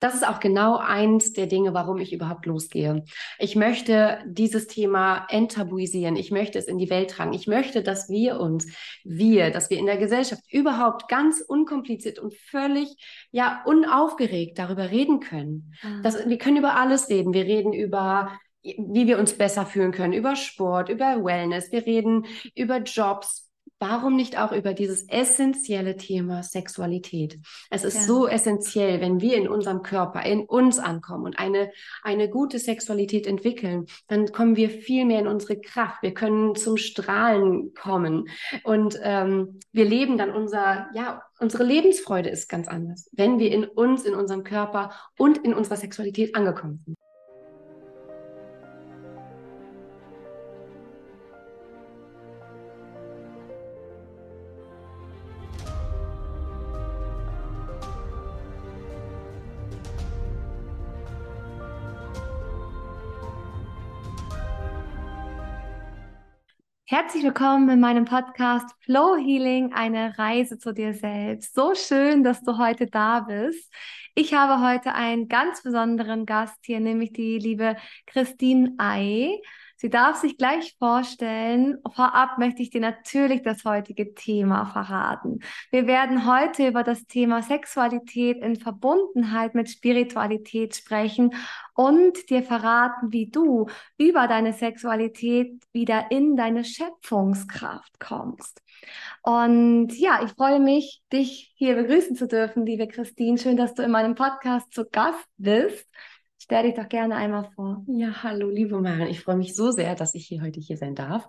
das ist auch genau eins der Dinge, warum ich überhaupt losgehe. Ich möchte dieses Thema enttabuisieren. Ich möchte es in die Welt tragen. Ich möchte, dass wir uns, wir, dass wir in der Gesellschaft überhaupt ganz unkompliziert und völlig, ja, unaufgeregt darüber reden können. Mhm. Das, wir können über alles reden. Wir reden über wie wir uns besser fühlen können, über Sport, über Wellness, wir reden über Jobs, warum nicht auch über dieses essentielle Thema Sexualität? Es ist ja. so essentiell, wenn wir in unserem Körper, in uns ankommen und eine, eine gute Sexualität entwickeln, dann kommen wir viel mehr in unsere Kraft. Wir können zum Strahlen kommen und ähm, wir leben dann unser, ja, unsere Lebensfreude ist ganz anders, wenn wir in uns, in unserem Körper und in unserer Sexualität angekommen sind. Herzlich willkommen in meinem Podcast Flow Healing, eine Reise zu dir selbst. So schön, dass du heute da bist. Ich habe heute einen ganz besonderen Gast hier, nämlich die liebe Christine Ei. Sie darf sich gleich vorstellen. Vorab möchte ich dir natürlich das heutige Thema verraten. Wir werden heute über das Thema Sexualität in Verbundenheit mit Spiritualität sprechen und dir verraten, wie du über deine Sexualität wieder in deine Schöpfungskraft kommst. Und ja, ich freue mich, dich hier begrüßen zu dürfen, liebe Christine. Schön, dass du in meinem Podcast zu Gast bist. Stell dich doch gerne einmal vor. Ja, hallo, liebe Maren. Ich freue mich so sehr, dass ich hier heute hier sein darf.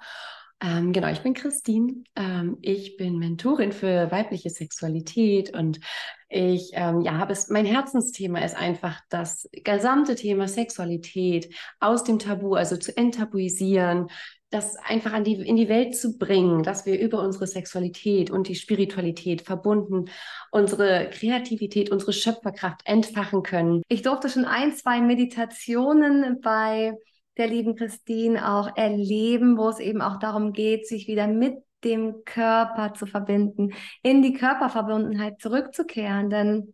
Ähm, genau, ich bin Christine. Ähm, ich bin Mentorin für weibliche Sexualität und ich ähm, ja, habe es, mein Herzensthema ist einfach das gesamte Thema Sexualität aus dem Tabu, also zu enttabuisieren, das einfach an die, in die Welt zu bringen, dass wir über unsere Sexualität und die Spiritualität verbunden unsere Kreativität, unsere Schöpferkraft entfachen können. Ich durfte schon ein, zwei Meditationen bei der lieben Christine auch erleben, wo es eben auch darum geht, sich wieder mit dem Körper zu verbinden, in die Körperverbundenheit zurückzukehren. Denn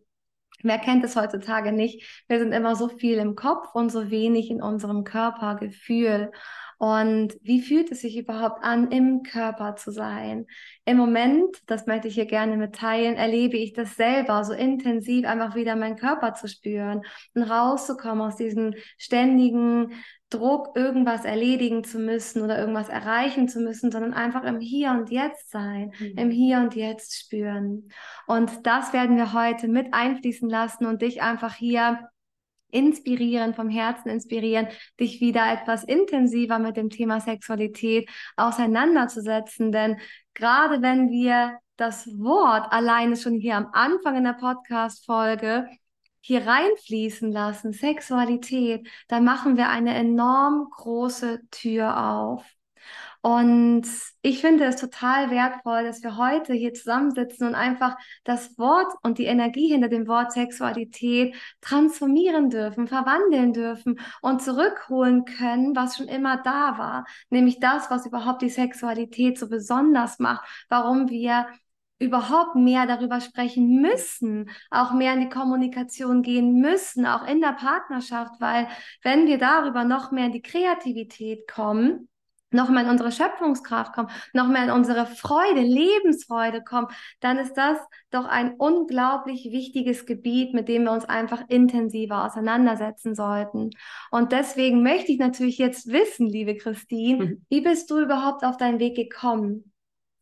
Wer kennt es heutzutage nicht? Wir sind immer so viel im Kopf und so wenig in unserem Körpergefühl. Und wie fühlt es sich überhaupt an, im Körper zu sein? Im Moment, das möchte ich hier gerne mitteilen, erlebe ich das selber so intensiv, einfach wieder meinen Körper zu spüren und rauszukommen aus diesem ständigen Druck, irgendwas erledigen zu müssen oder irgendwas erreichen zu müssen, sondern einfach im Hier und Jetzt sein, mhm. im Hier und Jetzt spüren. Und das werden wir heute mit einfließen lassen und dich einfach hier inspirieren, vom Herzen inspirieren, dich wieder etwas intensiver mit dem Thema Sexualität auseinanderzusetzen. Denn gerade wenn wir das Wort alleine schon hier am Anfang in der Podcast-Folge hier reinfließen lassen, Sexualität, dann machen wir eine enorm große Tür auf. Und ich finde es total wertvoll, dass wir heute hier zusammensitzen und einfach das Wort und die Energie hinter dem Wort Sexualität transformieren dürfen, verwandeln dürfen und zurückholen können, was schon immer da war. Nämlich das, was überhaupt die Sexualität so besonders macht, warum wir überhaupt mehr darüber sprechen müssen, auch mehr in die Kommunikation gehen müssen, auch in der Partnerschaft, weil wenn wir darüber noch mehr in die Kreativität kommen, noch mal in unsere Schöpfungskraft kommen, noch mehr in unsere Freude, Lebensfreude kommen, dann ist das doch ein unglaublich wichtiges Gebiet, mit dem wir uns einfach intensiver auseinandersetzen sollten. Und deswegen möchte ich natürlich jetzt wissen, liebe Christine, mhm. wie bist du überhaupt auf deinen Weg gekommen?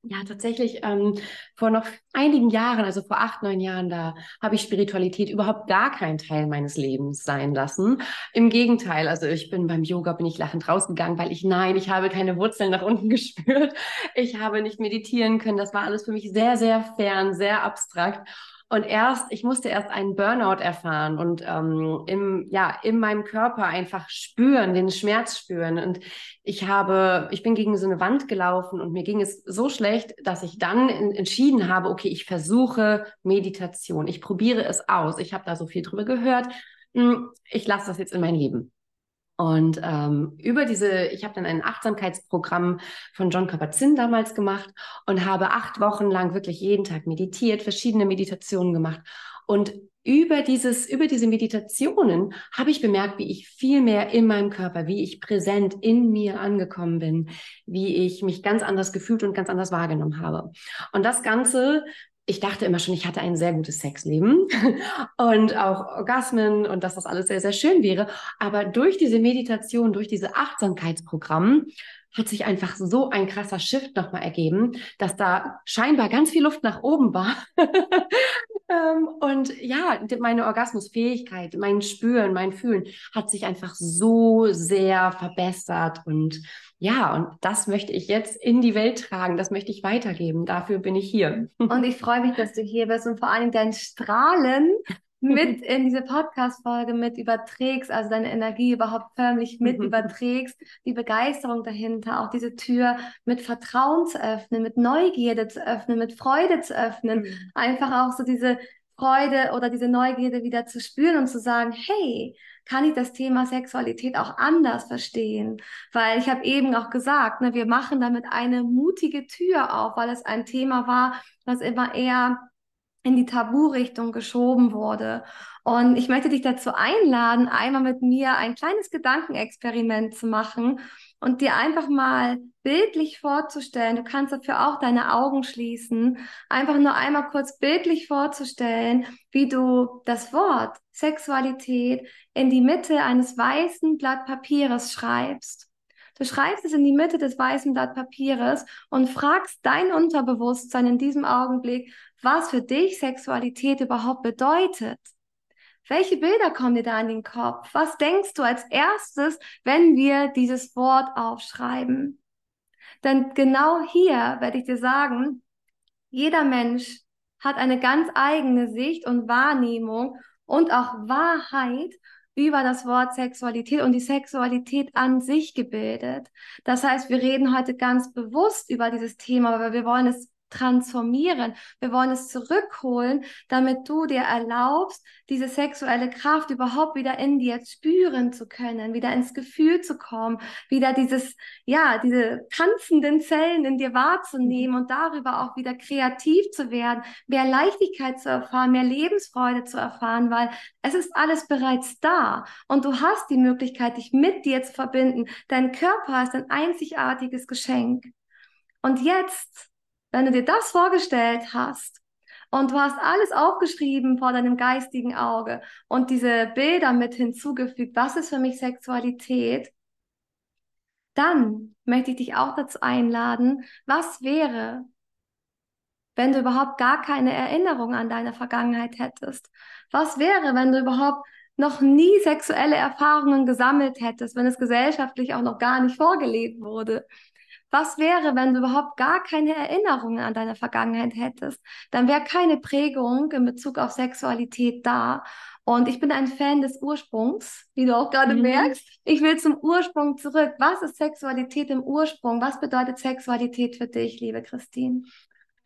Ja, tatsächlich ähm, vor noch einigen Jahren, also vor acht, neun Jahren, da habe ich Spiritualität überhaupt gar keinen Teil meines Lebens sein lassen. Im Gegenteil, also ich bin beim Yoga, bin ich lachend rausgegangen, weil ich, nein, ich habe keine Wurzeln nach unten gespürt. Ich habe nicht meditieren können. Das war alles für mich sehr, sehr fern, sehr abstrakt. Und erst, ich musste erst einen Burnout erfahren und ähm, im, ja, in meinem Körper einfach spüren, den Schmerz spüren. Und ich habe, ich bin gegen so eine Wand gelaufen und mir ging es so schlecht, dass ich dann in, entschieden habe, okay, ich versuche Meditation. Ich probiere es aus. Ich habe da so viel drüber gehört. Hm, ich lasse das jetzt in mein Leben. Und ähm, über diese, ich habe dann ein Achtsamkeitsprogramm von John Kabat-Zinn damals gemacht und habe acht Wochen lang wirklich jeden Tag meditiert, verschiedene Meditationen gemacht. Und über dieses, über diese Meditationen habe ich bemerkt, wie ich viel mehr in meinem Körper, wie ich präsent in mir angekommen bin, wie ich mich ganz anders gefühlt und ganz anders wahrgenommen habe. Und das Ganze ich dachte immer schon, ich hatte ein sehr gutes Sexleben und auch Orgasmen und dass das alles sehr, sehr schön wäre. Aber durch diese Meditation, durch diese Achtsamkeitsprogramm hat sich einfach so ein krasser Shift nochmal ergeben, dass da scheinbar ganz viel Luft nach oben war. Ähm, und ja, meine Orgasmusfähigkeit, mein Spüren, mein Fühlen hat sich einfach so sehr verbessert. Und ja, und das möchte ich jetzt in die Welt tragen, das möchte ich weitergeben. Dafür bin ich hier. Und ich freue mich, dass du hier bist und vor allem dein Strahlen mit in diese Podcast-Folge mit überträgst, also deine Energie überhaupt förmlich mit mhm. überträgst, die Begeisterung dahinter, auch diese Tür mit Vertrauen zu öffnen, mit Neugierde zu öffnen, mit Freude zu öffnen, mhm. einfach auch so diese Freude oder diese Neugierde wieder zu spüren und zu sagen, hey, kann ich das Thema Sexualität auch anders verstehen? Weil ich habe eben auch gesagt, ne, wir machen damit eine mutige Tür auf, weil es ein Thema war, was immer eher in die Tabu-Richtung geschoben wurde. Und ich möchte dich dazu einladen, einmal mit mir ein kleines Gedankenexperiment zu machen und dir einfach mal bildlich vorzustellen. Du kannst dafür auch deine Augen schließen. Einfach nur einmal kurz bildlich vorzustellen, wie du das Wort Sexualität in die Mitte eines weißen Blatt Papieres schreibst. Du schreibst es in die Mitte des weißen Blatt Papieres und fragst dein Unterbewusstsein in diesem Augenblick, was für dich Sexualität überhaupt bedeutet. Welche Bilder kommen dir da in den Kopf? Was denkst du als erstes, wenn wir dieses Wort aufschreiben? Denn genau hier werde ich dir sagen, jeder Mensch hat eine ganz eigene Sicht und Wahrnehmung und auch Wahrheit über das Wort Sexualität und die Sexualität an sich gebildet. Das heißt, wir reden heute ganz bewusst über dieses Thema, aber wir wollen es transformieren. Wir wollen es zurückholen, damit du dir erlaubst, diese sexuelle Kraft überhaupt wieder in dir spüren zu können, wieder ins Gefühl zu kommen, wieder dieses, ja, diese tanzenden Zellen in dir wahrzunehmen und darüber auch wieder kreativ zu werden, mehr Leichtigkeit zu erfahren, mehr Lebensfreude zu erfahren, weil es ist alles bereits da und du hast die Möglichkeit, dich mit dir zu verbinden. Dein Körper ist ein einzigartiges Geschenk. Und jetzt wenn du dir das vorgestellt hast und du hast alles aufgeschrieben vor deinem geistigen Auge und diese Bilder mit hinzugefügt, was ist für mich Sexualität, dann möchte ich dich auch dazu einladen, was wäre, wenn du überhaupt gar keine Erinnerung an deine Vergangenheit hättest? Was wäre, wenn du überhaupt noch nie sexuelle Erfahrungen gesammelt hättest, wenn es gesellschaftlich auch noch gar nicht vorgelebt wurde? Was wäre, wenn du überhaupt gar keine Erinnerungen an deine Vergangenheit hättest? Dann wäre keine Prägung in Bezug auf Sexualität da. Und ich bin ein Fan des Ursprungs, wie du auch gerade mhm. merkst. Ich will zum Ursprung zurück. Was ist Sexualität im Ursprung? Was bedeutet Sexualität für dich, liebe Christine?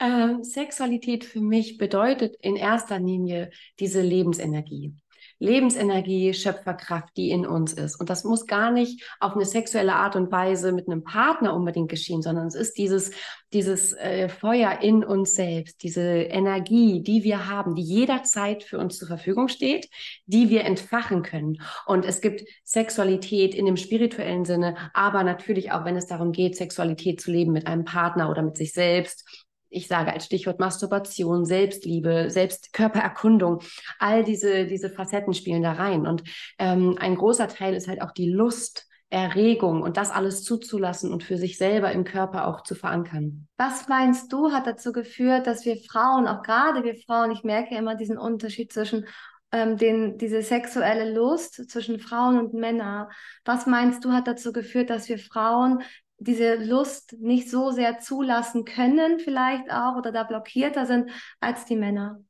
Ähm, Sexualität für mich bedeutet in erster Linie diese Lebensenergie. Lebensenergie, Schöpferkraft, die in uns ist. Und das muss gar nicht auf eine sexuelle Art und Weise mit einem Partner unbedingt geschehen, sondern es ist dieses, dieses äh, Feuer in uns selbst, diese Energie, die wir haben, die jederzeit für uns zur Verfügung steht, die wir entfachen können. Und es gibt Sexualität in dem spirituellen Sinne, aber natürlich auch, wenn es darum geht, Sexualität zu leben mit einem Partner oder mit sich selbst ich sage als Stichwort Masturbation, Selbstliebe, Selbstkörpererkundung, all diese, diese Facetten spielen da rein. Und ähm, ein großer Teil ist halt auch die Lust, Erregung und das alles zuzulassen und für sich selber im Körper auch zu verankern. Was meinst du, hat dazu geführt, dass wir Frauen, auch gerade wir Frauen, ich merke immer diesen Unterschied zwischen ähm, den, diese sexuelle Lust zwischen Frauen und Männern. Was meinst du, hat dazu geführt, dass wir Frauen diese Lust nicht so sehr zulassen können, vielleicht auch, oder da blockierter sind als die Männer?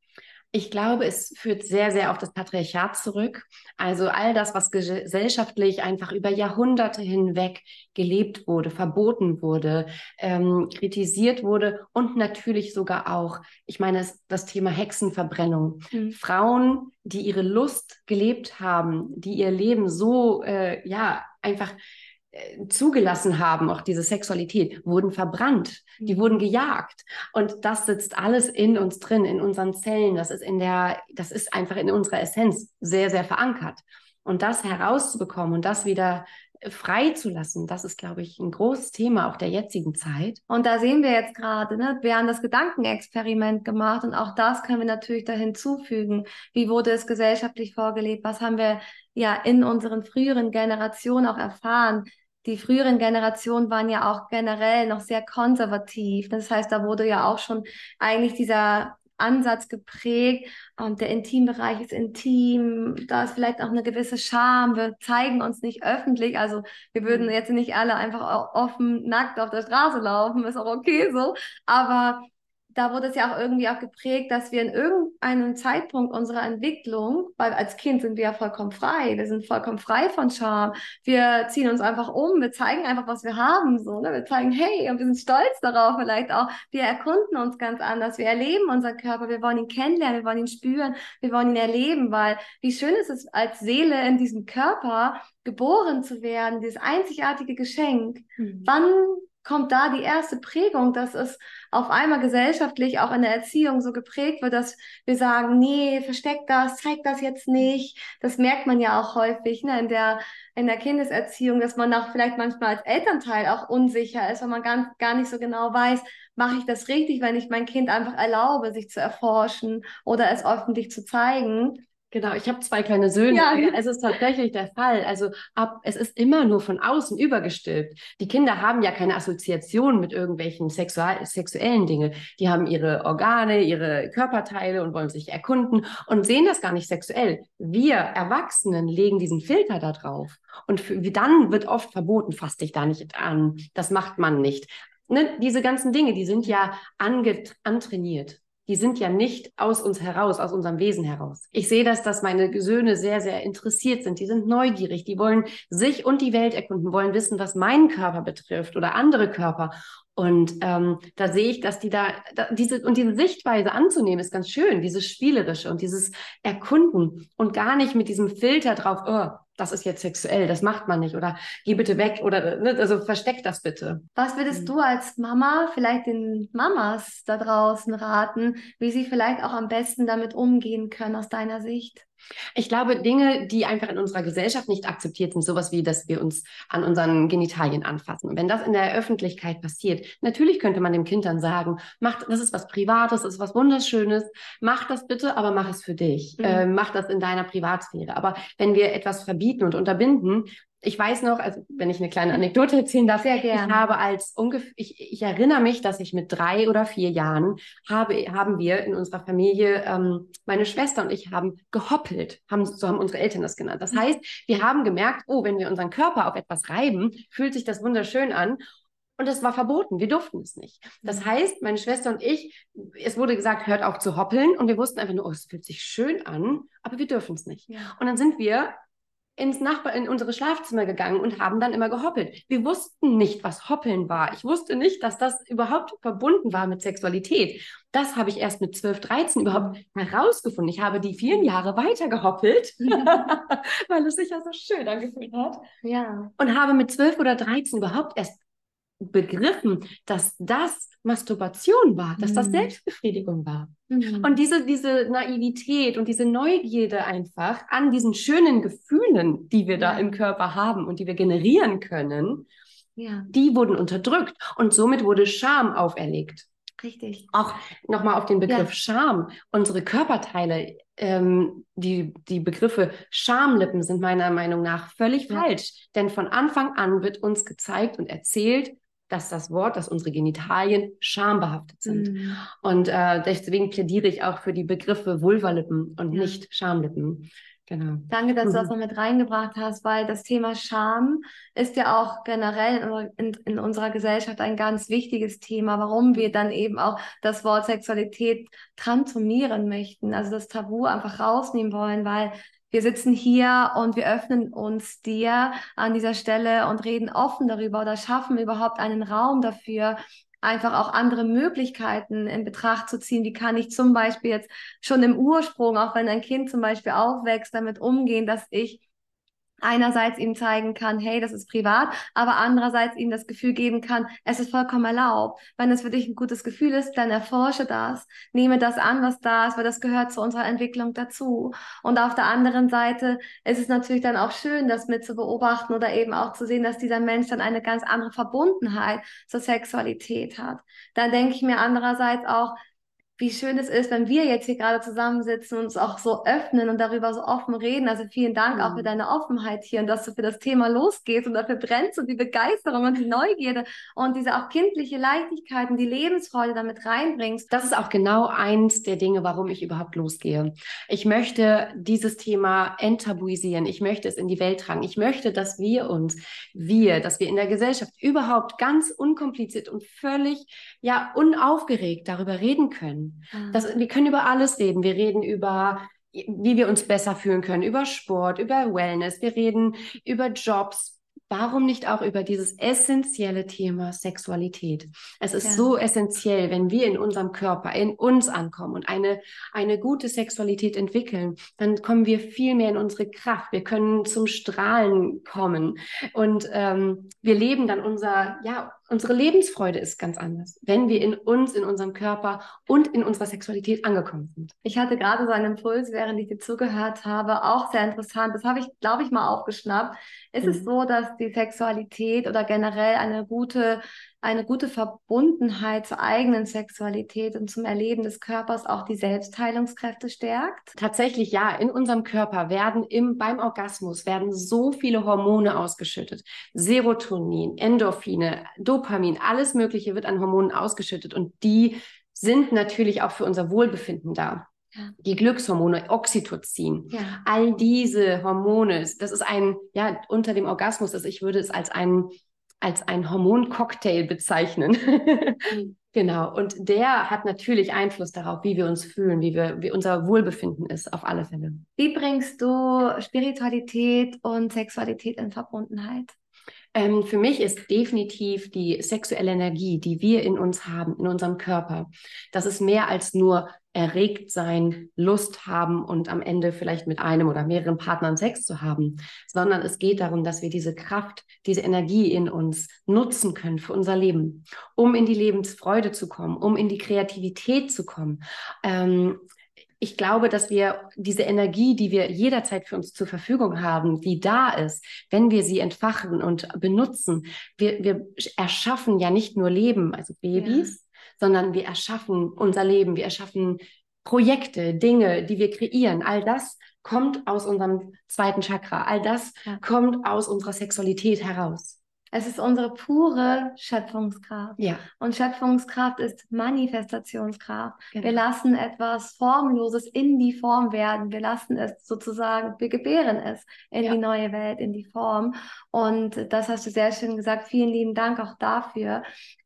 Ich glaube, es führt sehr, sehr auf das Patriarchat zurück. Also all das, was gesellschaftlich einfach über Jahrhunderte hinweg gelebt wurde, verboten wurde, ähm, kritisiert wurde und natürlich sogar auch, ich meine, das Thema Hexenverbrennung. Mhm. Frauen, die ihre Lust gelebt haben, die ihr Leben so, äh, ja, einfach zugelassen haben, auch diese Sexualität, wurden verbrannt, die wurden gejagt. Und das sitzt alles in uns drin, in unseren Zellen. Das ist in der, das ist einfach in unserer Essenz sehr, sehr verankert. Und das herauszubekommen und das wieder freizulassen, das ist, glaube ich, ein großes Thema auch der jetzigen Zeit. Und da sehen wir jetzt gerade, ne, wir haben das Gedankenexperiment gemacht und auch das können wir natürlich da hinzufügen. Wie wurde es gesellschaftlich vorgelebt? Was haben wir ja in unseren früheren Generationen auch erfahren? Die früheren Generationen waren ja auch generell noch sehr konservativ. Das heißt, da wurde ja auch schon eigentlich dieser Ansatz geprägt und der Intimbereich ist intim, da ist vielleicht auch eine gewisse Scham, wir zeigen uns nicht öffentlich, also wir würden mhm. jetzt nicht alle einfach offen nackt auf der Straße laufen, ist auch okay so, aber da wurde es ja auch irgendwie auch geprägt, dass wir in irgendeinem Zeitpunkt unserer Entwicklung, weil als Kind sind wir ja vollkommen frei, wir sind vollkommen frei von Scham, wir ziehen uns einfach um, wir zeigen einfach, was wir haben, so, ne? wir zeigen, hey, und wir sind stolz darauf vielleicht auch, wir erkunden uns ganz anders, wir erleben unseren Körper, wir wollen ihn kennenlernen, wir wollen ihn spüren, wir wollen ihn erleben, weil wie schön ist es als Seele in diesem Körper geboren zu werden, dieses einzigartige Geschenk. Mhm. Wann kommt da die erste Prägung, dass es auf einmal gesellschaftlich auch in der Erziehung so geprägt wird, dass wir sagen, nee, versteck das, zeig das jetzt nicht. Das merkt man ja auch häufig ne, in, der, in der Kindeserziehung, dass man auch vielleicht manchmal als Elternteil auch unsicher ist, weil man gar, gar nicht so genau weiß, mache ich das richtig, wenn ich mein Kind einfach erlaube, sich zu erforschen oder es öffentlich zu zeigen. Genau, ich habe zwei kleine Söhne. Ja. Es ist tatsächlich der Fall. Also ab, es ist immer nur von außen übergestülpt. Die Kinder haben ja keine Assoziation mit irgendwelchen sexual, sexuellen Dingen. Die haben ihre Organe, ihre Körperteile und wollen sich erkunden und sehen das gar nicht sexuell. Wir Erwachsenen legen diesen Filter da drauf. Und für, dann wird oft verboten, fass dich da nicht an. Das macht man nicht. Ne? Diese ganzen Dinge, die sind ja antrainiert die sind ja nicht aus uns heraus, aus unserem Wesen heraus. Ich sehe das, dass meine Söhne sehr, sehr interessiert sind. Die sind neugierig, die wollen sich und die Welt erkunden, wollen wissen, was meinen Körper betrifft oder andere Körper. Und ähm, da sehe ich, dass die da, da, diese und diese Sichtweise anzunehmen ist ganz schön, dieses spielerische und dieses Erkunden und gar nicht mit diesem Filter drauf, oh, das ist jetzt sexuell, das macht man nicht oder geh bitte weg oder ne, also versteck das bitte. Was würdest mhm. du als Mama vielleicht den Mamas da draußen raten, wie sie vielleicht auch am besten damit umgehen können aus deiner Sicht? Ich glaube, Dinge, die einfach in unserer Gesellschaft nicht akzeptiert sind, sowas wie, dass wir uns an unseren Genitalien anfassen. Und wenn das in der Öffentlichkeit passiert, natürlich könnte man dem Kind dann sagen, mach, das ist was Privates, das ist was Wunderschönes, mach das bitte, aber mach es für dich. Mhm. Äh, mach das in deiner Privatsphäre. Aber wenn wir etwas verbieten und unterbinden, ich weiß noch, also wenn ich eine kleine Anekdote erzählen darf, Sehr gerne. ich habe als ungefähr, ich, ich erinnere mich, dass ich mit drei oder vier Jahren habe, haben wir in unserer Familie, ähm, meine Schwester und ich haben gehoppelt, haben, so haben unsere Eltern das genannt. Das mhm. heißt, wir haben gemerkt, oh, wenn wir unseren Körper auf etwas reiben, fühlt sich das wunderschön an. Und es war verboten. Wir durften es nicht. Das mhm. heißt, meine Schwester und ich, es wurde gesagt, hört auf zu hoppeln. Und wir wussten einfach nur, oh, es fühlt sich schön an, aber wir dürfen es nicht. Ja. Und dann sind wir ins Nachbar in unsere Schlafzimmer gegangen und haben dann immer gehoppelt. Wir wussten nicht, was Hoppeln war. Ich wusste nicht, dass das überhaupt verbunden war mit Sexualität. Das habe ich erst mit 12, 13 überhaupt herausgefunden. Ich habe die vielen Jahre weiter gehoppelt, weil es sich ja so schön angefühlt hat. Ja. Und habe mit 12 oder 13 überhaupt erst begriffen, dass das Masturbation war, dass das mhm. Selbstbefriedigung war. Mhm. Und diese, diese Naivität und diese Neugierde einfach an diesen schönen Gefühlen, die wir ja. da im Körper haben und die wir generieren können, ja. die wurden unterdrückt und somit wurde Scham auferlegt. Richtig. Auch nochmal auf den Begriff ja. Scham. Unsere Körperteile, ähm, die, die Begriffe Schamlippen sind meiner Meinung nach völlig ja. falsch. Denn von Anfang an wird uns gezeigt und erzählt, dass das Wort, dass unsere Genitalien schambehaftet sind. Mhm. Und äh, deswegen plädiere ich auch für die Begriffe Vulvalippen und ja. nicht Schamlippen. Genau. Danke, dass mhm. du das noch mit reingebracht hast, weil das Thema Scham ist ja auch generell in, in, in, unserer Gesellschaft ein ganz wichtiges Thema, warum wir dann eben auch das Wort Sexualität transformieren möchten, also das Tabu einfach rausnehmen wollen, weil wir sitzen hier und wir öffnen uns dir an dieser Stelle und reden offen darüber oder schaffen überhaupt einen Raum dafür, einfach auch andere Möglichkeiten in Betracht zu ziehen. Wie kann ich zum Beispiel jetzt schon im Ursprung, auch wenn ein Kind zum Beispiel aufwächst, damit umgehen, dass ich einerseits ihm zeigen kann, hey, das ist privat, aber andererseits ihm das Gefühl geben kann, es ist vollkommen erlaubt. Wenn es für dich ein gutes Gefühl ist, dann erforsche das, nehme das an, was da ist, weil das gehört zu unserer Entwicklung dazu. Und auf der anderen Seite ist es natürlich dann auch schön, das mit zu beobachten oder eben auch zu sehen, dass dieser Mensch dann eine ganz andere Verbundenheit zur Sexualität hat. Dann denke ich mir andererseits auch, wie schön es ist, wenn wir jetzt hier gerade zusammensitzen und uns auch so öffnen und darüber so offen reden. Also vielen Dank mhm. auch für mhm. deine Offenheit hier und dass du für das Thema losgehst und dafür brennst und die Begeisterung und die Neugierde und diese auch kindliche Leichtigkeit und die Lebensfreude damit reinbringst. Das ist auch genau eins der Dinge, warum ich überhaupt losgehe. Ich möchte dieses Thema enttabuisieren. Ich möchte es in die Welt tragen. Ich möchte, dass wir uns, wir, dass wir in der Gesellschaft überhaupt ganz unkompliziert und völlig, ja, unaufgeregt darüber reden können. Das, wir können über alles reden. Wir reden über, wie wir uns besser fühlen können, über Sport, über Wellness. Wir reden über Jobs, warum nicht auch über dieses essentielle Thema Sexualität? Es ist ja. so essentiell, wenn wir in unserem Körper, in uns ankommen und eine, eine gute Sexualität entwickeln, dann kommen wir viel mehr in unsere Kraft. Wir können zum Strahlen kommen und ähm, wir leben dann unser, ja, unsere Lebensfreude ist ganz anders, wenn wir in uns, in unserem Körper und in unserer Sexualität angekommen sind. Ich hatte gerade so einen Impuls, während ich dir zugehört habe, auch sehr interessant. Das habe ich, glaube ich, mal aufgeschnappt. Ist mhm. es so, dass die Sexualität oder generell eine gute eine gute Verbundenheit zur eigenen Sexualität und zum Erleben des Körpers auch die Selbstheilungskräfte stärkt? Tatsächlich ja. In unserem Körper werden im, beim Orgasmus werden so viele Hormone ausgeschüttet. Serotonin, Endorphine, Dopamin, alles Mögliche wird an Hormonen ausgeschüttet und die sind natürlich auch für unser Wohlbefinden da. Ja. Die Glückshormone, Oxytocin, ja. all diese Hormone, das ist ein, ja, unter dem Orgasmus, also ich würde es als einen als ein Hormoncocktail bezeichnen. Mhm. genau. Und der hat natürlich Einfluss darauf, wie wir uns fühlen, wie wir, wie unser Wohlbefinden ist, auf alle Fälle. Wie bringst du Spiritualität und Sexualität in Verbundenheit? Ähm, für mich ist definitiv die sexuelle Energie, die wir in uns haben, in unserem Körper, das ist mehr als nur erregt sein, Lust haben und am Ende vielleicht mit einem oder mehreren Partnern Sex zu haben, sondern es geht darum, dass wir diese Kraft, diese Energie in uns nutzen können für unser Leben, um in die Lebensfreude zu kommen, um in die Kreativität zu kommen. Ähm, ich glaube, dass wir diese Energie, die wir jederzeit für uns zur Verfügung haben, die da ist, wenn wir sie entfachen und benutzen, wir, wir erschaffen ja nicht nur Leben, also Babys, ja. sondern wir erschaffen unser Leben, wir erschaffen Projekte, Dinge, die wir kreieren. All das kommt aus unserem zweiten Chakra. All das ja. kommt aus unserer Sexualität heraus. Es ist unsere pure Schöpfungskraft. Ja. Und Schöpfungskraft ist Manifestationskraft. Genau. Wir lassen etwas Formloses in die Form werden. Wir lassen es sozusagen, wir gebären es in ja. die neue Welt, in die Form. Und das hast du sehr schön gesagt. Vielen lieben Dank auch dafür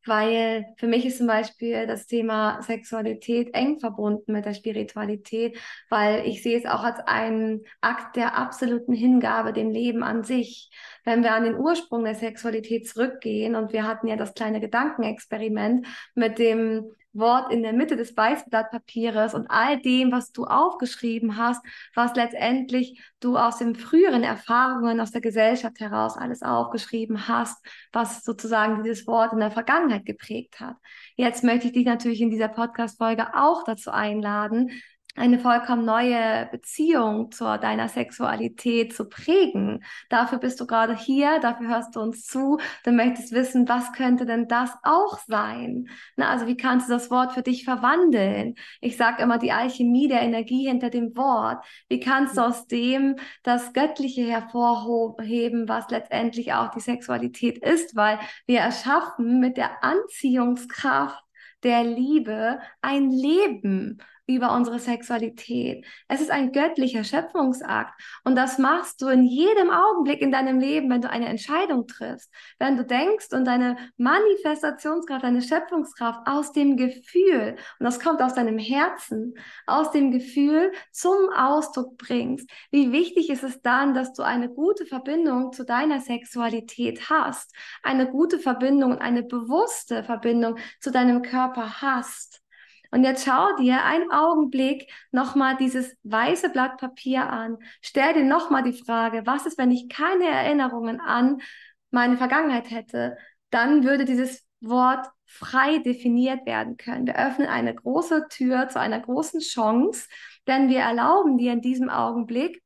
weil für mich ist zum Beispiel das Thema Sexualität eng verbunden mit der Spiritualität, weil ich sehe es auch als einen Akt der absoluten Hingabe dem Leben an sich. Wenn wir an den Ursprung der Sexualität zurückgehen und wir hatten ja das kleine Gedankenexperiment mit dem Wort in der Mitte des Weißblattpapiers und all dem, was du aufgeschrieben hast, was letztendlich du aus den früheren Erfahrungen aus der Gesellschaft heraus alles aufgeschrieben hast, was sozusagen dieses Wort in der Vergangenheit geprägt hat. Jetzt möchte ich dich natürlich in dieser Podcast-Folge auch dazu einladen, eine vollkommen neue Beziehung zu deiner Sexualität zu prägen. Dafür bist du gerade hier, dafür hörst du uns zu, du möchtest wissen, was könnte denn das auch sein? Na, also wie kannst du das Wort für dich verwandeln? Ich sage immer die Alchemie der Energie hinter dem Wort. Wie kannst du aus dem das Göttliche hervorheben, was letztendlich auch die Sexualität ist? Weil wir erschaffen mit der Anziehungskraft der Liebe ein Leben über unsere Sexualität. Es ist ein göttlicher Schöpfungsakt und das machst du in jedem Augenblick in deinem Leben, wenn du eine Entscheidung triffst, wenn du denkst und deine Manifestationskraft, deine Schöpfungskraft aus dem Gefühl, und das kommt aus deinem Herzen, aus dem Gefühl zum Ausdruck bringst. Wie wichtig ist es dann, dass du eine gute Verbindung zu deiner Sexualität hast, eine gute Verbindung und eine bewusste Verbindung zu deinem Körper hast. Und jetzt schau dir einen Augenblick nochmal dieses weiße Blatt Papier an. Stell dir nochmal die Frage, was ist, wenn ich keine Erinnerungen an meine Vergangenheit hätte? Dann würde dieses Wort frei definiert werden können. Wir öffnen eine große Tür zu einer großen Chance, denn wir erlauben dir in diesem Augenblick,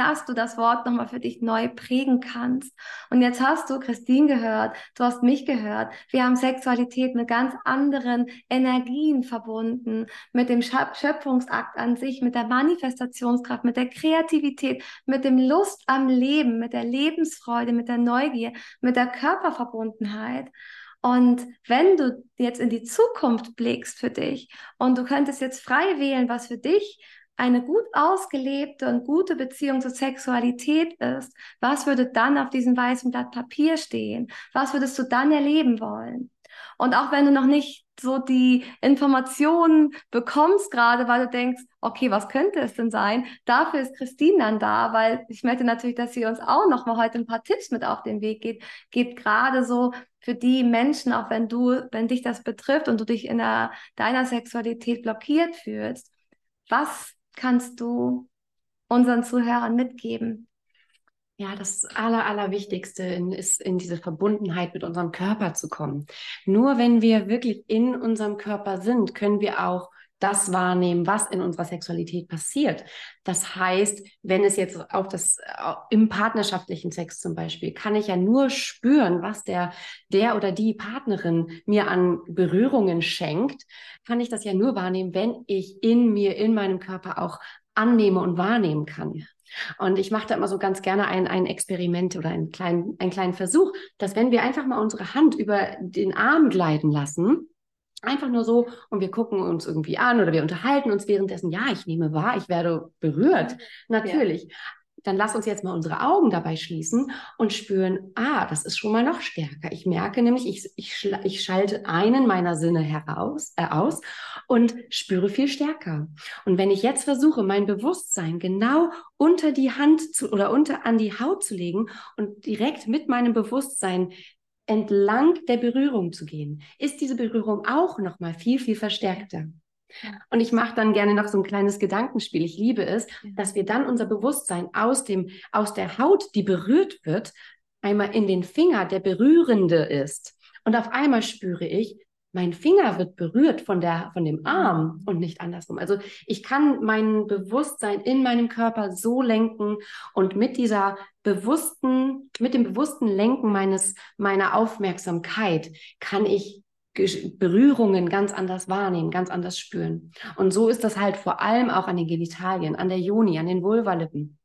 dass du das Wort nochmal für dich neu prägen kannst. Und jetzt hast du Christine gehört, du hast mich gehört. Wir haben Sexualität mit ganz anderen Energien verbunden, mit dem Schöpfungsakt an sich, mit der Manifestationskraft, mit der Kreativität, mit dem Lust am Leben, mit der Lebensfreude, mit der Neugier, mit der Körperverbundenheit. Und wenn du jetzt in die Zukunft blickst für dich und du könntest jetzt frei wählen, was für dich eine gut ausgelebte und gute Beziehung zur Sexualität ist, was würde dann auf diesem weißen Blatt Papier stehen? Was würdest du dann erleben wollen? Und auch wenn du noch nicht so die Informationen bekommst gerade, weil du denkst, okay, was könnte es denn sein? Dafür ist Christine dann da, weil ich möchte natürlich, dass sie uns auch noch mal heute ein paar Tipps mit auf den Weg geht, gibt gerade so für die Menschen, auch wenn du, wenn dich das betrifft und du dich in der, deiner Sexualität blockiert fühlst, was kannst du unseren Zuhörern mitgeben? Ja, das Aller, Allerwichtigste ist, in diese Verbundenheit mit unserem Körper zu kommen. Nur wenn wir wirklich in unserem Körper sind, können wir auch das wahrnehmen, was in unserer Sexualität passiert. Das heißt, wenn es jetzt auf das im partnerschaftlichen Sex zum Beispiel, kann ich ja nur spüren, was der der oder die Partnerin mir an Berührungen schenkt, kann ich das ja nur wahrnehmen, wenn ich in mir, in meinem Körper auch annehme und wahrnehmen kann. Und ich mache da immer so ganz gerne ein, ein Experiment oder einen kleinen, einen kleinen Versuch, dass wenn wir einfach mal unsere Hand über den Arm gleiten lassen, einfach nur so und wir gucken uns irgendwie an oder wir unterhalten uns währenddessen, ja, ich nehme wahr, ich werde berührt, natürlich. Ja dann lass uns jetzt mal unsere Augen dabei schließen und spüren, ah, das ist schon mal noch stärker. Ich merke nämlich, ich, ich, ich schalte einen meiner Sinne heraus, äh, aus und spüre viel stärker. Und wenn ich jetzt versuche, mein Bewusstsein genau unter die Hand zu, oder unter an die Haut zu legen und direkt mit meinem Bewusstsein entlang der Berührung zu gehen, ist diese Berührung auch noch mal viel, viel verstärkter. Und ich mache dann gerne noch so ein kleines Gedankenspiel. Ich liebe es, dass wir dann unser Bewusstsein aus dem, aus der Haut, die berührt wird, einmal in den Finger, der berührende ist. Und auf einmal spüre ich, mein Finger wird berührt von der, von dem Arm und nicht andersrum. Also ich kann mein Bewusstsein in meinem Körper so lenken und mit dieser bewussten, mit dem bewussten Lenken meines, meiner Aufmerksamkeit kann ich Berührungen ganz anders wahrnehmen, ganz anders spüren. Und so ist das halt vor allem auch an den Genitalien, an der Joni, an den Vulvalippen.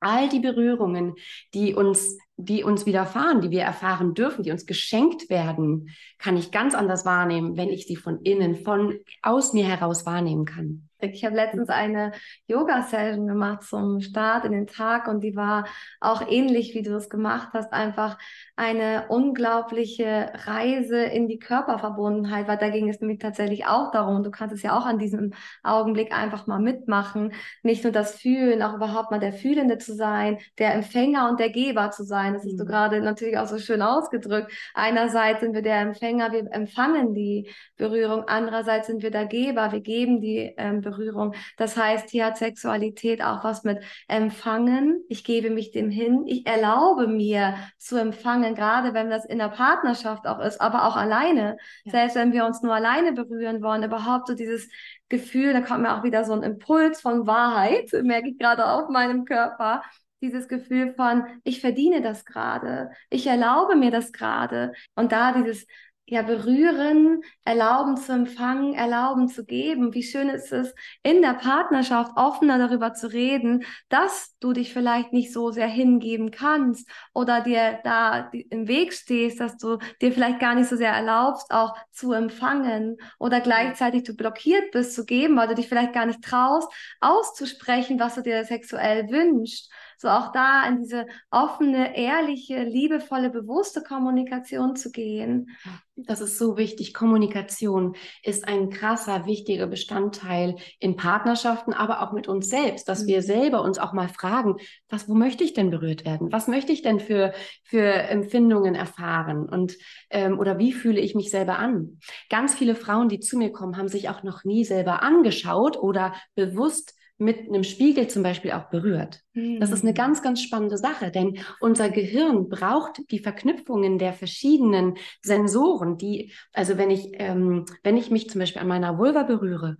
All die Berührungen, die uns, die uns widerfahren, die wir erfahren dürfen, die uns geschenkt werden, kann ich ganz anders wahrnehmen, wenn ich sie von innen, von aus mir heraus wahrnehmen kann. Ich habe letztens eine Yoga-Session gemacht zum Start in den Tag und die war auch ähnlich, wie du es gemacht hast, einfach eine unglaubliche Reise in die Körperverbundenheit, weil da ging es nämlich tatsächlich auch darum, du kannst es ja auch an diesem Augenblick einfach mal mitmachen, nicht nur das Fühlen, auch überhaupt mal der Fühlende zu sein, der Empfänger und der Geber zu sein. Das hast du mhm. gerade natürlich auch so schön ausgedrückt. Einerseits sind wir der Empfänger, wir empfangen die Berührung, andererseits sind wir der Geber, wir geben die ähm, Berührung. Das heißt, hier hat Sexualität auch was mit Empfangen. Ich gebe mich dem hin. Ich erlaube mir zu empfangen, gerade wenn das in der Partnerschaft auch ist, aber auch alleine. Ja. Selbst wenn wir uns nur alleine berühren wollen, überhaupt so dieses Gefühl, da kommt mir auch wieder so ein Impuls von Wahrheit, merke ich gerade auf meinem Körper dieses Gefühl von, ich verdiene das gerade, ich erlaube mir das gerade. Und da dieses ja, berühren, erlauben zu empfangen, erlauben zu geben. Wie schön ist es, in der Partnerschaft offener darüber zu reden, dass du dich vielleicht nicht so sehr hingeben kannst oder dir da im Weg stehst, dass du dir vielleicht gar nicht so sehr erlaubst, auch zu empfangen oder gleichzeitig du blockiert bist zu geben, weil du dich vielleicht gar nicht traust, auszusprechen, was du dir sexuell wünschst so auch da in diese offene, ehrliche, liebevolle, bewusste Kommunikation zu gehen. Das ist so wichtig. Kommunikation ist ein krasser, wichtiger Bestandteil in Partnerschaften, aber auch mit uns selbst, dass mhm. wir selber uns auch mal fragen, was, wo möchte ich denn berührt werden? Was möchte ich denn für, für Empfindungen erfahren? Und, ähm, oder wie fühle ich mich selber an? Ganz viele Frauen, die zu mir kommen, haben sich auch noch nie selber angeschaut oder bewusst mit einem Spiegel zum Beispiel auch berührt. Mhm. Das ist eine hm. ganz, ganz spannende Sache, denn unser Gehirn braucht die Verknüpfungen der verschiedenen Sensoren, die, also wenn ich, ähm, wenn ich mich zum Beispiel an meiner Vulva berühre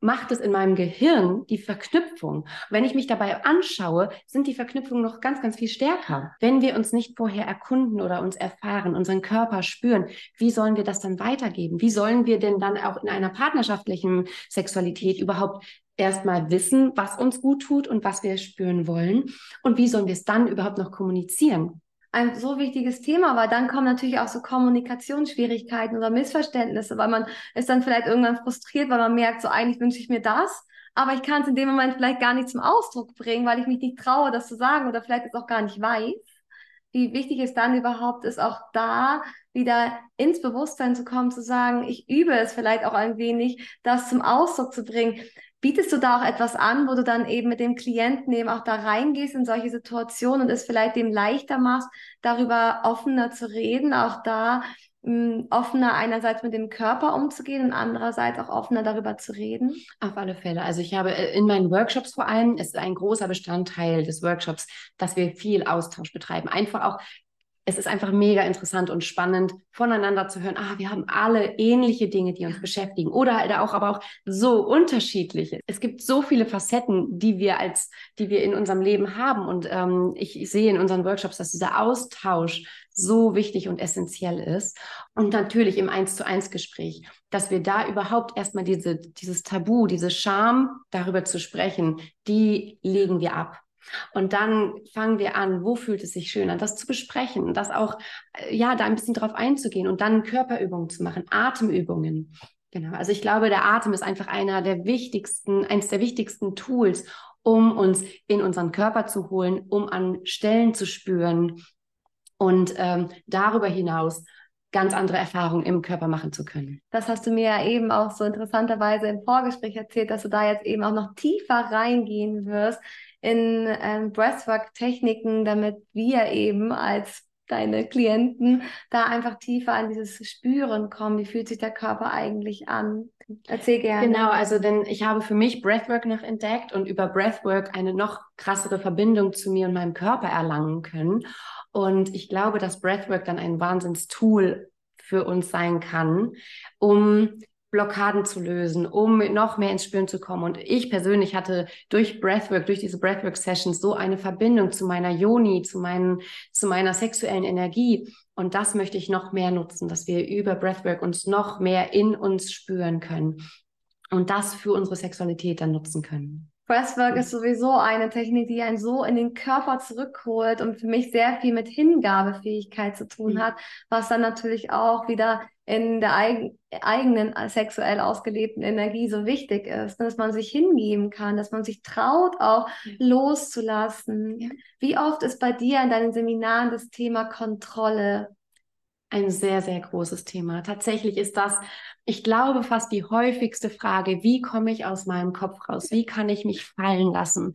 macht es in meinem Gehirn die Verknüpfung. Wenn ich mich dabei anschaue, sind die Verknüpfungen noch ganz, ganz viel stärker. Wenn wir uns nicht vorher erkunden oder uns erfahren, unseren Körper spüren, wie sollen wir das dann weitergeben? Wie sollen wir denn dann auch in einer partnerschaftlichen Sexualität überhaupt erstmal wissen, was uns gut tut und was wir spüren wollen? Und wie sollen wir es dann überhaupt noch kommunizieren? Ein so wichtiges Thema, weil dann kommen natürlich auch so Kommunikationsschwierigkeiten oder Missverständnisse, weil man ist dann vielleicht irgendwann frustriert, weil man merkt, so eigentlich wünsche ich mir das, aber ich kann es in dem Moment vielleicht gar nicht zum Ausdruck bringen, weil ich mich nicht traue, das zu sagen oder vielleicht es auch gar nicht weiß. Wie wichtig es dann überhaupt ist, auch da wieder ins Bewusstsein zu kommen, zu sagen, ich übe es vielleicht auch ein wenig, das zum Ausdruck zu bringen. Bietest du da auch etwas an, wo du dann eben mit dem Klienten eben auch da reingehst in solche Situationen und es vielleicht dem leichter machst, darüber offener zu reden, auch da hm, offener einerseits mit dem Körper umzugehen und andererseits auch offener darüber zu reden? Auf alle Fälle. Also ich habe äh, in meinen Workshops vor allem, es ist ein großer Bestandteil des Workshops, dass wir viel Austausch betreiben. Einfach auch es ist einfach mega interessant und spannend, voneinander zu hören, ah, wir haben alle ähnliche Dinge, die uns beschäftigen oder halt auch, aber auch so unterschiedliche. Es gibt so viele Facetten, die wir als, die wir in unserem Leben haben und ähm, ich sehe in unseren Workshops, dass dieser Austausch so wichtig und essentiell ist. Und natürlich im Eins zu eins Gespräch, dass wir da überhaupt erstmal diese, dieses Tabu, diese Scham darüber zu sprechen, die legen wir ab. Und dann fangen wir an, wo fühlt es sich schön an, das zu besprechen, das auch, äh, ja, da ein bisschen drauf einzugehen und dann Körperübungen zu machen, Atemübungen. Genau. Also ich glaube, der Atem ist einfach einer der wichtigsten, eines der wichtigsten Tools, um uns in unseren Körper zu holen, um an Stellen zu spüren und ähm, darüber hinaus ganz andere Erfahrungen im Körper machen zu können. Das hast du mir ja eben auch so interessanterweise im Vorgespräch erzählt, dass du da jetzt eben auch noch tiefer reingehen wirst in ähm, Breathwork-Techniken, damit wir eben als deine Klienten da einfach tiefer an dieses Spüren kommen. Wie fühlt sich der Körper eigentlich an? Erzähl gerne. Genau, also denn ich habe für mich Breathwork noch entdeckt und über Breathwork eine noch krassere Verbindung zu mir und meinem Körper erlangen können. Und ich glaube, dass Breathwork dann ein Wahnsinnstool für uns sein kann, um Blockaden zu lösen, um noch mehr ins Spüren zu kommen. Und ich persönlich hatte durch Breathwork, durch diese Breathwork-Sessions so eine Verbindung zu meiner Yoni, zu, meinen, zu meiner sexuellen Energie. Und das möchte ich noch mehr nutzen, dass wir über Breathwork uns noch mehr in uns spüren können und das für unsere Sexualität dann nutzen können. Breathwork ist sowieso eine Technik, die einen so in den Körper zurückholt und für mich sehr viel mit Hingabefähigkeit zu tun mhm. hat, was dann natürlich auch wieder in der eig eigenen sexuell ausgelebten Energie so wichtig ist, dass man sich hingeben kann, dass man sich traut, auch ja. loszulassen. Ja. Wie oft ist bei dir in deinen Seminaren das Thema Kontrolle ein sehr, sehr großes Thema. Tatsächlich ist das, ich glaube, fast die häufigste Frage, wie komme ich aus meinem Kopf raus? Wie kann ich mich fallen lassen?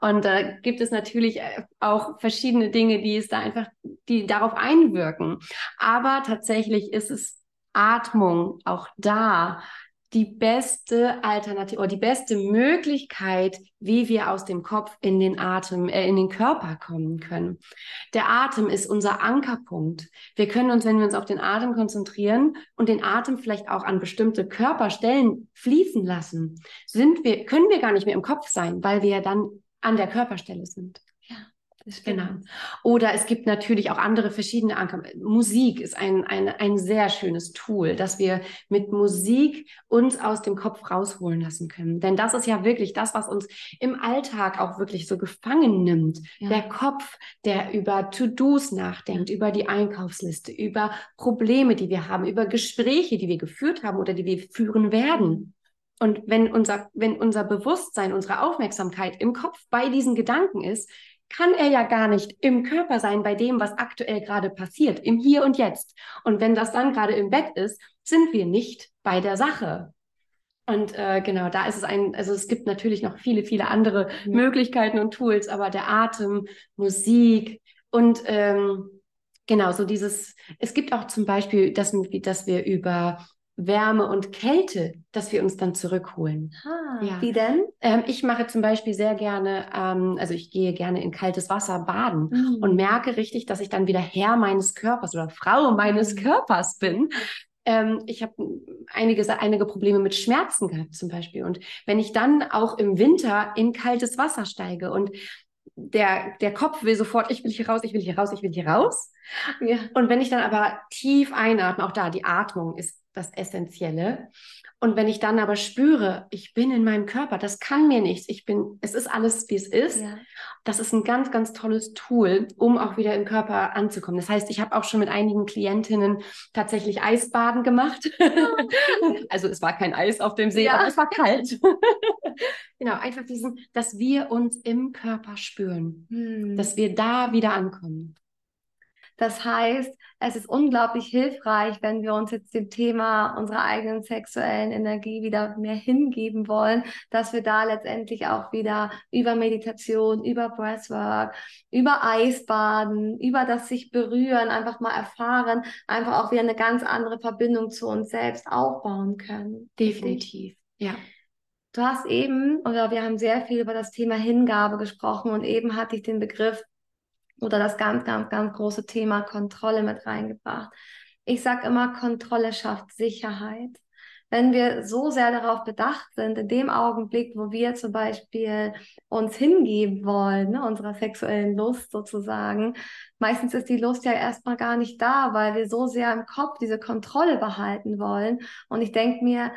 Und da äh, gibt es natürlich äh, auch verschiedene Dinge, die es da einfach, die darauf einwirken. Aber tatsächlich ist es Atmung auch da die beste Alternative oder die beste Möglichkeit, wie wir aus dem Kopf in den Atem, äh, in den Körper kommen können. Der Atem ist unser Ankerpunkt. Wir können uns, wenn wir uns auf den Atem konzentrieren und den Atem vielleicht auch an bestimmte Körperstellen fließen lassen, sind wir, können wir gar nicht mehr im Kopf sein, weil wir ja dann an der Körperstelle sind. Genau. Oder es gibt natürlich auch andere verschiedene Anker. Musik ist ein, ein, ein sehr schönes Tool, dass wir mit Musik uns aus dem Kopf rausholen lassen können. Denn das ist ja wirklich das, was uns im Alltag auch wirklich so gefangen nimmt. Ja. Der Kopf, der über To-Dos nachdenkt, über die Einkaufsliste, über Probleme, die wir haben, über Gespräche, die wir geführt haben oder die wir führen werden. Und wenn unser, wenn unser Bewusstsein, unsere Aufmerksamkeit im Kopf bei diesen Gedanken ist, kann er ja gar nicht im Körper sein bei dem, was aktuell gerade passiert, im Hier und Jetzt. Und wenn das dann gerade im Bett ist, sind wir nicht bei der Sache. Und äh, genau, da ist es ein, also es gibt natürlich noch viele, viele andere mhm. Möglichkeiten und Tools, aber der Atem, Musik und ähm, genau, so dieses, es gibt auch zum Beispiel, dass, dass wir über Wärme und Kälte, dass wir uns dann zurückholen. Ah, ja. Wie denn? Ähm, ich mache zum Beispiel sehr gerne, ähm, also ich gehe gerne in kaltes Wasser baden mhm. und merke richtig, dass ich dann wieder Herr meines Körpers oder Frau meines mhm. Körpers bin. Ähm, ich habe einige, einige Probleme mit Schmerzen gehabt zum Beispiel. Und wenn ich dann auch im Winter in kaltes Wasser steige und der, der Kopf will sofort, ich will hier raus, ich will hier raus, ich will hier raus. Ja. Und wenn ich dann aber tief einatme, auch da, die Atmung ist das Essentielle. Und wenn ich dann aber spüre, ich bin in meinem Körper, das kann mir nichts, ich bin, es ist alles, wie es ist, ja. das ist ein ganz, ganz tolles Tool, um auch wieder im Körper anzukommen. Das heißt, ich habe auch schon mit einigen Klientinnen tatsächlich Eisbaden gemacht. also es war kein Eis auf dem See, ja. aber es war kalt. genau, einfach diesen, dass wir uns im Körper spüren, hm. dass wir da wieder ankommen. Das heißt, es ist unglaublich hilfreich, wenn wir uns jetzt dem Thema unserer eigenen sexuellen Energie wieder mehr hingeben wollen, dass wir da letztendlich auch wieder über Meditation, über Breathwork, über Eisbaden, über das sich berühren, einfach mal erfahren, einfach auch wieder eine ganz andere Verbindung zu uns selbst aufbauen können. Definitiv, ja. Du hast eben, oder wir haben sehr viel über das Thema Hingabe gesprochen und eben hatte ich den Begriff oder das ganz, ganz, ganz große Thema Kontrolle mit reingebracht. Ich sage immer, Kontrolle schafft Sicherheit. Wenn wir so sehr darauf bedacht sind, in dem Augenblick, wo wir zum Beispiel uns hingeben wollen, ne, unserer sexuellen Lust sozusagen, meistens ist die Lust ja erstmal gar nicht da, weil wir so sehr im Kopf diese Kontrolle behalten wollen. Und ich denke mir,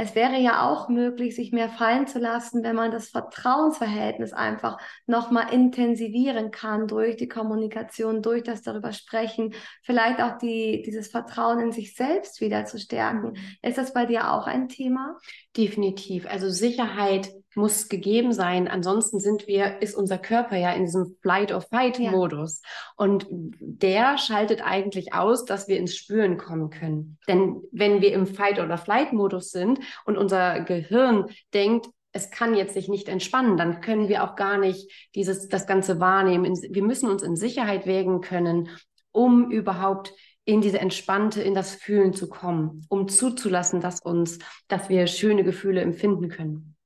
es wäre ja auch möglich, sich mehr fallen zu lassen, wenn man das Vertrauensverhältnis einfach nochmal intensivieren kann durch die Kommunikation, durch das darüber sprechen, vielleicht auch die, dieses Vertrauen in sich selbst wieder zu stärken. Ist das bei dir auch ein Thema? Definitiv. Also Sicherheit muss gegeben sein. Ansonsten sind wir, ist unser Körper ja in diesem Flight-or-Fight-Modus. Ja. Und der schaltet eigentlich aus, dass wir ins Spüren kommen können. Denn wenn wir im Fight- oder Flight-Modus sind und unser Gehirn denkt, es kann jetzt sich nicht entspannen, dann können wir auch gar nicht dieses, das Ganze wahrnehmen. Wir müssen uns in Sicherheit wägen können, um überhaupt in diese entspannte, in das Fühlen zu kommen, um zuzulassen, dass uns, dass wir schöne Gefühle empfinden können.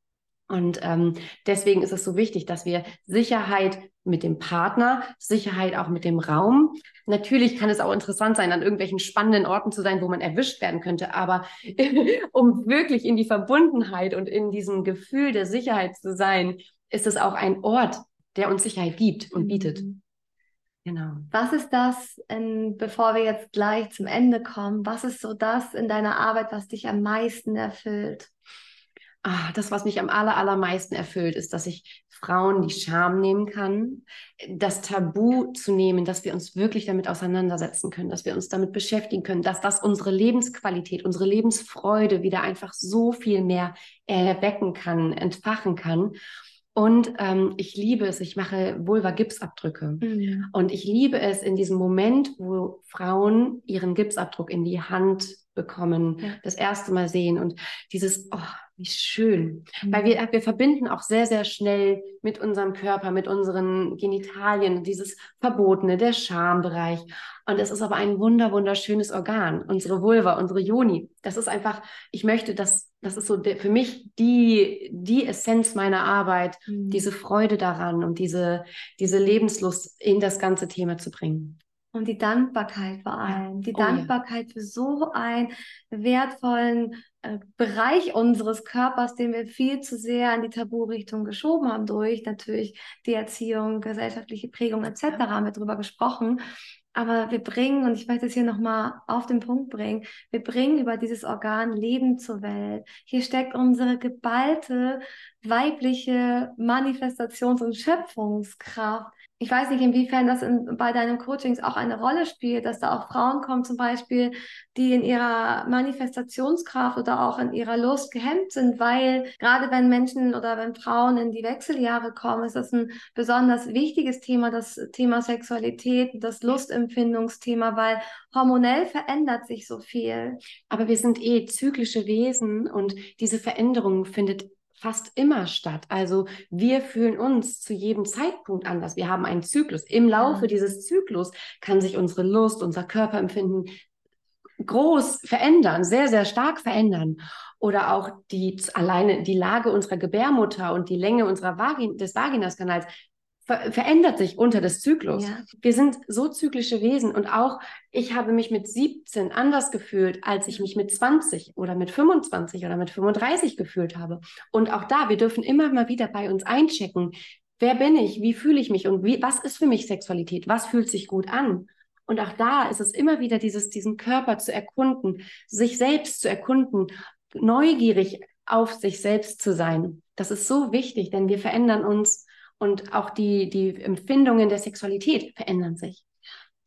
Und ähm, deswegen ist es so wichtig, dass wir Sicherheit mit dem Partner, Sicherheit auch mit dem Raum. Natürlich kann es auch interessant sein, an irgendwelchen spannenden Orten zu sein, wo man erwischt werden könnte. Aber um wirklich in die Verbundenheit und in diesem Gefühl der Sicherheit zu sein, ist es auch ein Ort, der uns Sicherheit gibt und bietet. Mhm. Genau. Was ist das, in, bevor wir jetzt gleich zum Ende kommen, was ist so das in deiner Arbeit, was dich am meisten erfüllt? Ah, das, was mich am aller, allermeisten erfüllt, ist, dass ich Frauen die Scham nehmen kann, das Tabu zu nehmen, dass wir uns wirklich damit auseinandersetzen können, dass wir uns damit beschäftigen können, dass das unsere Lebensqualität, unsere Lebensfreude wieder einfach so viel mehr erwecken kann, entfachen kann. Und ähm, ich liebe es, ich mache Vulva-Gipsabdrücke. Mhm. Und ich liebe es in diesem Moment, wo Frauen ihren Gipsabdruck in die Hand bekommen, ja. das erste Mal sehen und dieses, oh, wie schön. Mhm. Weil wir, wir verbinden auch sehr, sehr schnell mit unserem Körper, mit unseren Genitalien, dieses Verbotene, der Schambereich. Und es ist aber ein wunder, wunderschönes Organ, unsere Vulva, unsere Joni. Das ist einfach, ich möchte, dass das ist so der, für mich die, die Essenz meiner Arbeit, mhm. diese Freude daran und diese, diese Lebenslust in das ganze Thema zu bringen. Und die Dankbarkeit vor allem. Die oh, Dankbarkeit ja. für so einen wertvollen äh, Bereich unseres Körpers, den wir viel zu sehr in die Tabu-Richtung geschoben haben, durch natürlich die Erziehung, gesellschaftliche Prägung etc. Ja. haben wir drüber gesprochen. Aber wir bringen, und ich möchte es hier nochmal auf den Punkt bringen, wir bringen über dieses Organ Leben zur Welt. Hier steckt unsere geballte weibliche Manifestations- und Schöpfungskraft ich weiß nicht, inwiefern das in, bei deinen Coachings auch eine Rolle spielt, dass da auch Frauen kommen zum Beispiel, die in ihrer Manifestationskraft oder auch in ihrer Lust gehemmt sind, weil gerade wenn Menschen oder wenn Frauen in die Wechseljahre kommen, ist das ein besonders wichtiges Thema, das Thema Sexualität, das Lustempfindungsthema, weil hormonell verändert sich so viel. Aber wir sind eh zyklische Wesen und diese Veränderung findet fast immer statt. Also wir fühlen uns zu jedem Zeitpunkt anders. Wir haben einen Zyklus. Im Laufe ja. dieses Zyklus kann sich unsere Lust, unser Körperempfinden groß verändern, sehr, sehr stark verändern. Oder auch die alleine die Lage unserer Gebärmutter und die Länge unserer Vagin des Vaginaskanals ver verändert sich unter des Zyklus. Ja. Wir sind so zyklische Wesen und auch ich habe mich mit 17 anders gefühlt, als ich mich mit 20 oder mit 25 oder mit 35 gefühlt habe. Und auch da, wir dürfen immer mal wieder bei uns einchecken, wer bin ich, wie fühle ich mich und wie, was ist für mich Sexualität, was fühlt sich gut an. Und auch da ist es immer wieder dieses, diesen Körper zu erkunden, sich selbst zu erkunden, neugierig auf sich selbst zu sein. Das ist so wichtig, denn wir verändern uns und auch die, die Empfindungen der Sexualität verändern sich.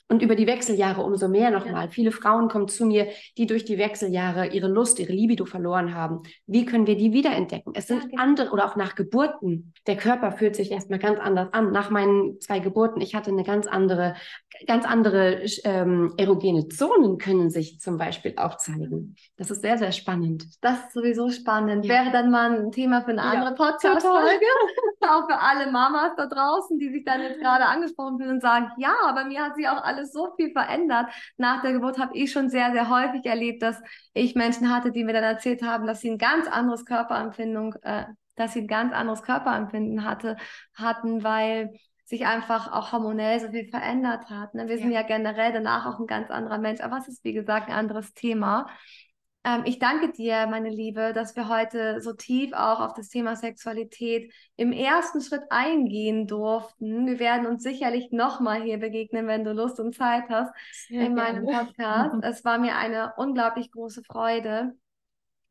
Und über die Wechseljahre umso mehr nochmal. Ja. Viele Frauen kommen zu mir, die durch die Wechseljahre ihre Lust, ihre Libido verloren haben. Wie können wir die wiederentdecken? Es sind ja, genau. andere oder auch nach Geburten. Der Körper fühlt sich erstmal ganz anders an. Nach meinen zwei Geburten, ich hatte eine ganz andere, ganz andere ähm, erogene Zonen können sich zum Beispiel auch zeigen. Das ist sehr, sehr spannend. Das ist sowieso spannend. Ja. Wäre dann mal ein Thema für eine andere Podcast-Folge. auch für alle Mamas da draußen, die sich dann jetzt gerade angesprochen fühlen und sagen, ja, aber mir hat sie auch alles so viel verändert. Nach der Geburt habe ich schon sehr, sehr häufig erlebt, dass ich Menschen hatte, die mir dann erzählt haben, dass sie ein ganz anderes Körperempfindung, äh, dass sie ein ganz anderes Körperempfinden hatte, hatten, weil sich einfach auch hormonell so viel verändert hat. Ne? Wir ja. sind ja generell danach auch ein ganz anderer Mensch, aber es ist, wie gesagt, ein anderes Thema. Ähm, ich danke dir, meine Liebe, dass wir heute so tief auch auf das Thema Sexualität im ersten Schritt eingehen durften. Wir werden uns sicherlich nochmal hier begegnen, wenn du Lust und Zeit hast Sehr in meinem Podcast. es war mir eine unglaublich große Freude.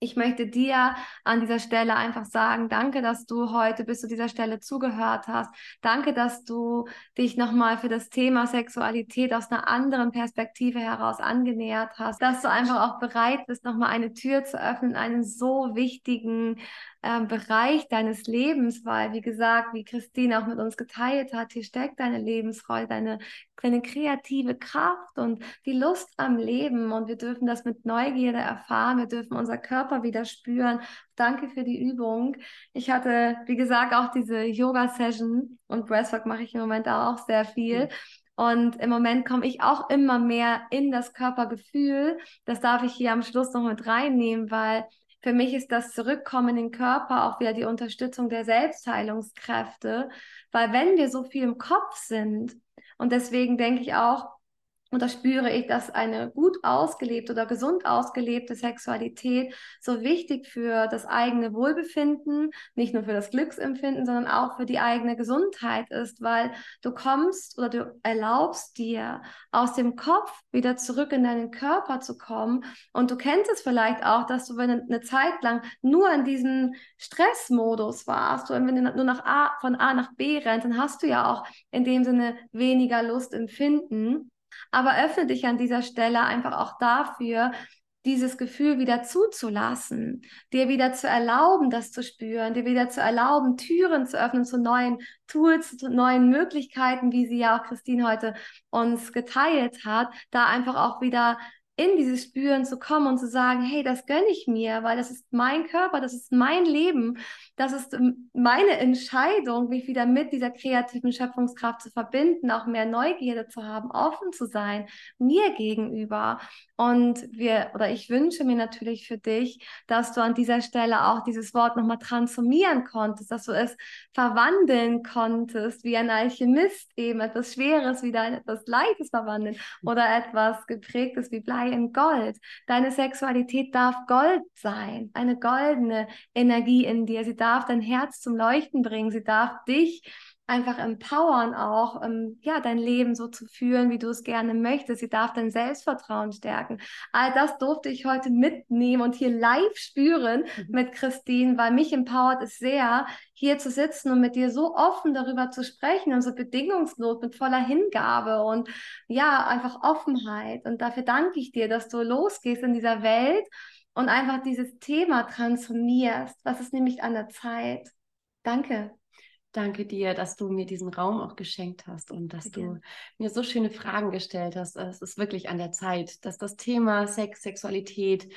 Ich möchte dir an dieser Stelle einfach sagen, danke, dass du heute bis zu dieser Stelle zugehört hast. Danke, dass du dich nochmal für das Thema Sexualität aus einer anderen Perspektive heraus angenähert hast, dass du einfach auch bereit bist, nochmal eine Tür zu öffnen, einen so wichtigen ähm, Bereich deines Lebens, weil, wie gesagt, wie Christine auch mit uns geteilt hat, hier steckt deine Lebensfreude, deine, deine kreative Kraft und die Lust am Leben und wir dürfen das mit Neugierde erfahren, wir dürfen unser Körper wieder spüren. Danke für die Übung. Ich hatte, wie gesagt, auch diese Yoga-Session und Breathwork mache ich im Moment auch sehr viel. Und im Moment komme ich auch immer mehr in das Körpergefühl. Das darf ich hier am Schluss noch mit reinnehmen, weil für mich ist das Zurückkommen in den Körper auch wieder die Unterstützung der Selbstheilungskräfte, weil wenn wir so viel im Kopf sind, und deswegen denke ich auch, und da spüre ich, dass eine gut ausgelebte oder gesund ausgelebte Sexualität so wichtig für das eigene Wohlbefinden, nicht nur für das Glücksempfinden, sondern auch für die eigene Gesundheit ist, weil du kommst oder du erlaubst dir aus dem Kopf wieder zurück in deinen Körper zu kommen. Und du kennst es vielleicht auch, dass du, wenn du eine Zeit lang nur in diesem Stressmodus warst, und wenn du nur nach A, von A nach B rennst, dann hast du ja auch in dem Sinne weniger Lust empfinden. Aber öffne dich an dieser Stelle einfach auch dafür, dieses Gefühl wieder zuzulassen, dir wieder zu erlauben, das zu spüren, dir wieder zu erlauben, Türen zu öffnen zu neuen Tools, zu neuen Möglichkeiten, wie sie ja auch Christine heute uns geteilt hat, da einfach auch wieder in dieses Spüren zu kommen und zu sagen, hey, das gönne ich mir, weil das ist mein Körper, das ist mein Leben, das ist ähm, meine Entscheidung, mich wieder mit dieser kreativen Schöpfungskraft zu verbinden, auch mehr Neugierde zu haben, offen zu sein, mir gegenüber. Und wir, oder ich wünsche mir natürlich für dich, dass du an dieser Stelle auch dieses Wort nochmal transformieren konntest, dass du es verwandeln konntest, wie ein Alchemist eben etwas Schweres wieder in etwas Leichtes verwandeln oder etwas Geprägtes wie Blei in Gold. Deine Sexualität darf Gold sein, eine goldene Energie in dir. Sie darf dein Herz zum Leuchten bringen. Sie darf dich einfach empowern, auch ähm, ja dein Leben so zu führen, wie du es gerne möchtest. Sie darf dein Selbstvertrauen stärken. All das durfte ich heute mitnehmen und hier live spüren mhm. mit Christine, weil mich empowert es sehr, hier zu sitzen und mit dir so offen darüber zu sprechen und so bedingungslos mit voller Hingabe und ja einfach Offenheit. Und dafür danke ich dir, dass du losgehst in dieser Welt und einfach dieses Thema transformierst. Was ist nämlich an der Zeit? Danke. Danke dir, dass du mir diesen Raum auch geschenkt hast und dass okay. du mir so schöne Fragen gestellt hast. Es ist wirklich an der Zeit, dass das Thema Sex, Sexualität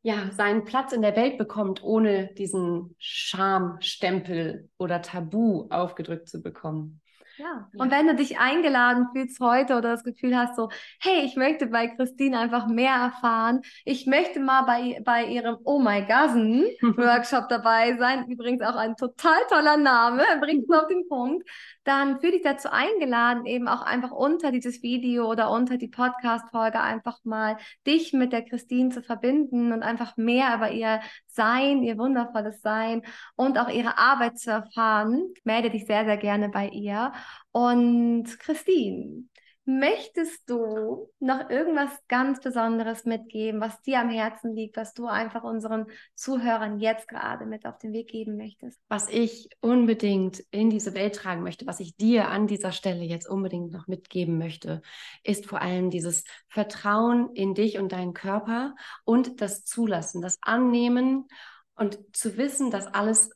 ja seinen Platz in der Welt bekommt, ohne diesen Schamstempel oder Tabu aufgedrückt zu bekommen. Ja. Und wenn du dich eingeladen fühlst heute oder das Gefühl hast, so, hey, ich möchte bei Christine einfach mehr erfahren, ich möchte mal bei, bei ihrem Oh My Cousin Workshop dabei sein, übrigens auch ein total toller Name, bringt es auf den Punkt, dann fühle dich dazu eingeladen, eben auch einfach unter dieses Video oder unter die Podcast-Folge einfach mal dich mit der Christine zu verbinden und einfach mehr über ihr Sein, ihr wundervolles Sein und auch ihre Arbeit zu erfahren. Melde dich sehr, sehr gerne bei ihr. Und Christine, Möchtest du noch irgendwas ganz Besonderes mitgeben, was dir am Herzen liegt, was du einfach unseren Zuhörern jetzt gerade mit auf den Weg geben möchtest? Was ich unbedingt in diese Welt tragen möchte, was ich dir an dieser Stelle jetzt unbedingt noch mitgeben möchte, ist vor allem dieses Vertrauen in dich und deinen Körper und das Zulassen, das Annehmen und zu wissen, dass alles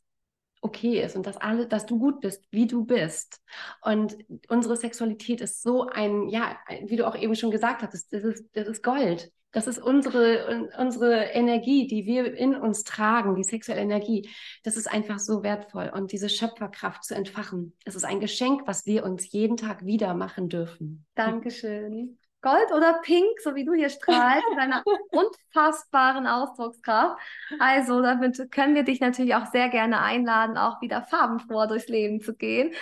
okay ist und dass alle, dass du gut bist, wie du bist. Und unsere Sexualität ist so ein, ja, wie du auch eben schon gesagt hattest, das ist, das ist Gold. Das ist unsere, unsere Energie, die wir in uns tragen, die sexuelle Energie. Das ist einfach so wertvoll. Und diese Schöpferkraft zu entfachen, es ist ein Geschenk, was wir uns jeden Tag wieder machen dürfen. Dankeschön. Gold oder Pink, so wie du hier strahlst, mit deiner unfassbaren Ausdruckskraft. Also, damit können wir dich natürlich auch sehr gerne einladen, auch wieder farbenfroh durchs Leben zu gehen.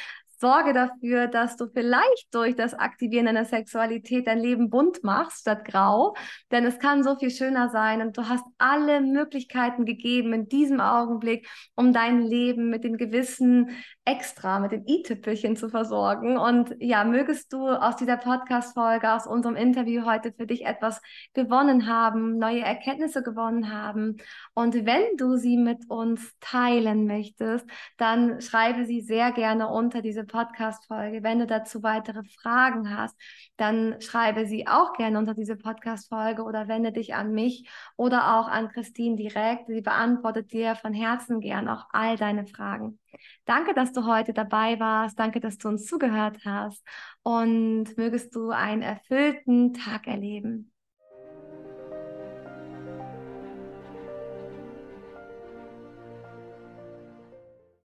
Sorge dafür, dass du vielleicht durch das Aktivieren deiner Sexualität dein Leben bunt machst statt grau. Denn es kann so viel schöner sein und du hast alle Möglichkeiten gegeben in diesem Augenblick, um dein Leben mit dem gewissen Extra, mit dem i-Tüpfelchen zu versorgen. Und ja, mögest du aus dieser Podcast-Folge, aus unserem Interview heute für dich etwas gewonnen haben, neue Erkenntnisse gewonnen haben. Und wenn du sie mit uns teilen möchtest, dann schreibe sie sehr gerne unter diese Podcast-Folge. Wenn du dazu weitere Fragen hast, dann schreibe sie auch gerne unter diese Podcast-Folge oder wende dich an mich oder auch an Christine direkt. Sie beantwortet dir von Herzen gern auch all deine Fragen. Danke, dass du heute dabei warst. Danke, dass du uns zugehört hast. Und mögest du einen erfüllten Tag erleben.